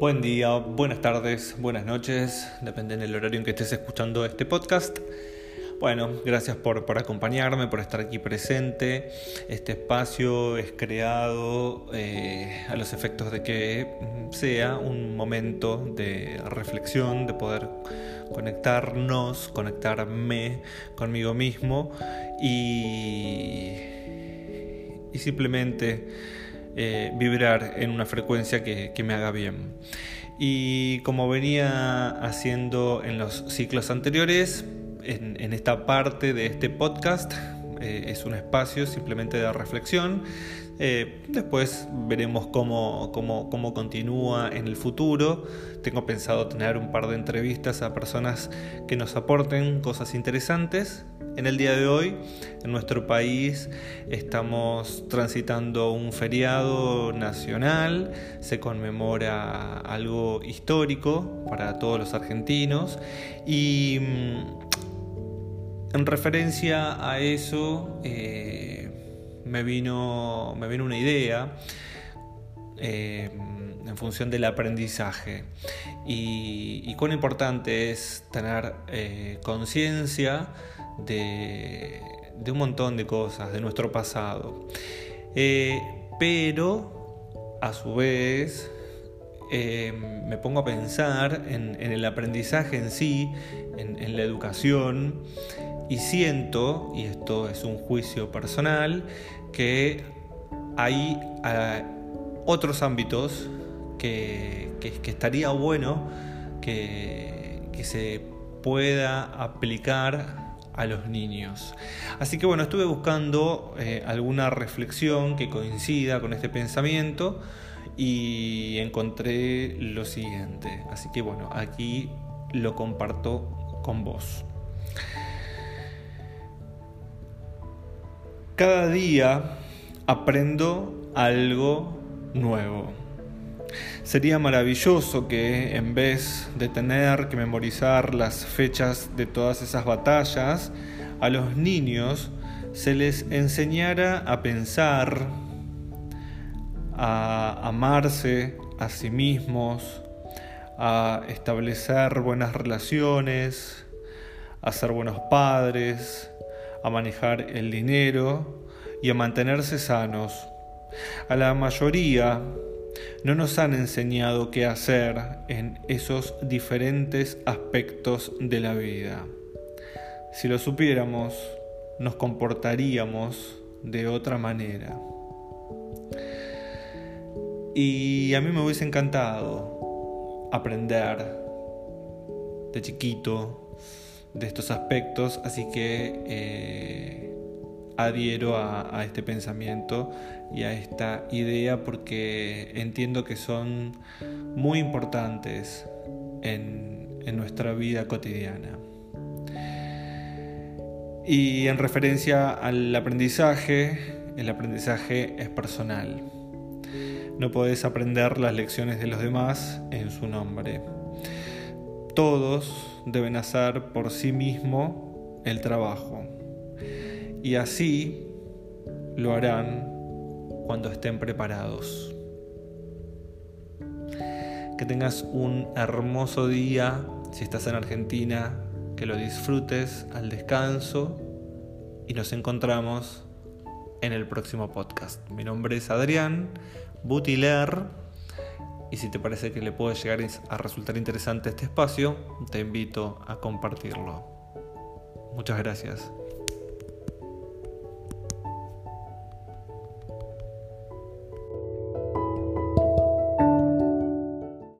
Buen día, buenas tardes, buenas noches, depende del horario en que estés escuchando este podcast. Bueno, gracias por, acompañarme, por estar aquí presente. Este espacio es creado eh, a los efectos de que sea un momento de reflexión, de poder conectarnos, conectarme conmigo mismo y, y simplemente eh, vibrar en una frecuencia que, me haga bien. Y como venía haciendo en los ciclos anteriores, en, esta parte de este podcast eh, es un espacio simplemente de reflexión. Eh, después veremos cómo, cómo, cómo, continúa en el futuro. Tengo pensado tener un par de entrevistas a personas que nos aporten cosas interesantes en el día de hoy, en nuestro país, estamos transitando un feriado nacional, se conmemora algo histórico para todos los argentinos y mm, en referencia a eso eh, me, vino, me vino una idea. Eh, en función del aprendizaje y, cuán importante es tener eh, conciencia de, un montón de cosas, de nuestro pasado. Eh, pero, a su vez, eh, me pongo a pensar en, el aprendizaje en sí, en, la educación, y siento, y esto es un juicio personal, que hay ah, otros ámbitos que, estaría bueno que, que se pueda aplicar a los niños. Así que bueno, estuve buscando eh, alguna reflexión que coincida con este pensamiento y encontré lo siguiente. Así que bueno, aquí lo comparto con vos. Cada día aprendo algo nuevo. Sería maravilloso que en vez de tener que memorizar las fechas de todas esas batallas, a los niños se les enseñara a pensar, a amarse a sí mismos, a establecer buenas relaciones, a ser buenos padres, a manejar el dinero y a mantenerse sanos. A la mayoría no nos han enseñado qué hacer en esos diferentes aspectos de la vida. Si lo supiéramos, nos comportaríamos de otra manera. Y a mí me hubiese encantado aprender de chiquito de estos aspectos, así que eh, adhiero a, este pensamiento y a esta idea porque entiendo que son muy importantes en, nuestra vida cotidiana. Y en referencia al aprendizaje, el aprendizaje es personal. No podés aprender las lecciones de los demás en su nombre. Todos deben hacer por sí mismo el trabajo y así lo harán cuando estén preparados. Que tengas un hermoso día si estás en Argentina, que lo disfrutes al descanso y nos encontramos en el próximo podcast. Mi nombre es Adrián Butiler y si te parece que le puede llegar a resultar interesante este espacio, te invito a compartirlo. Muchas gracias.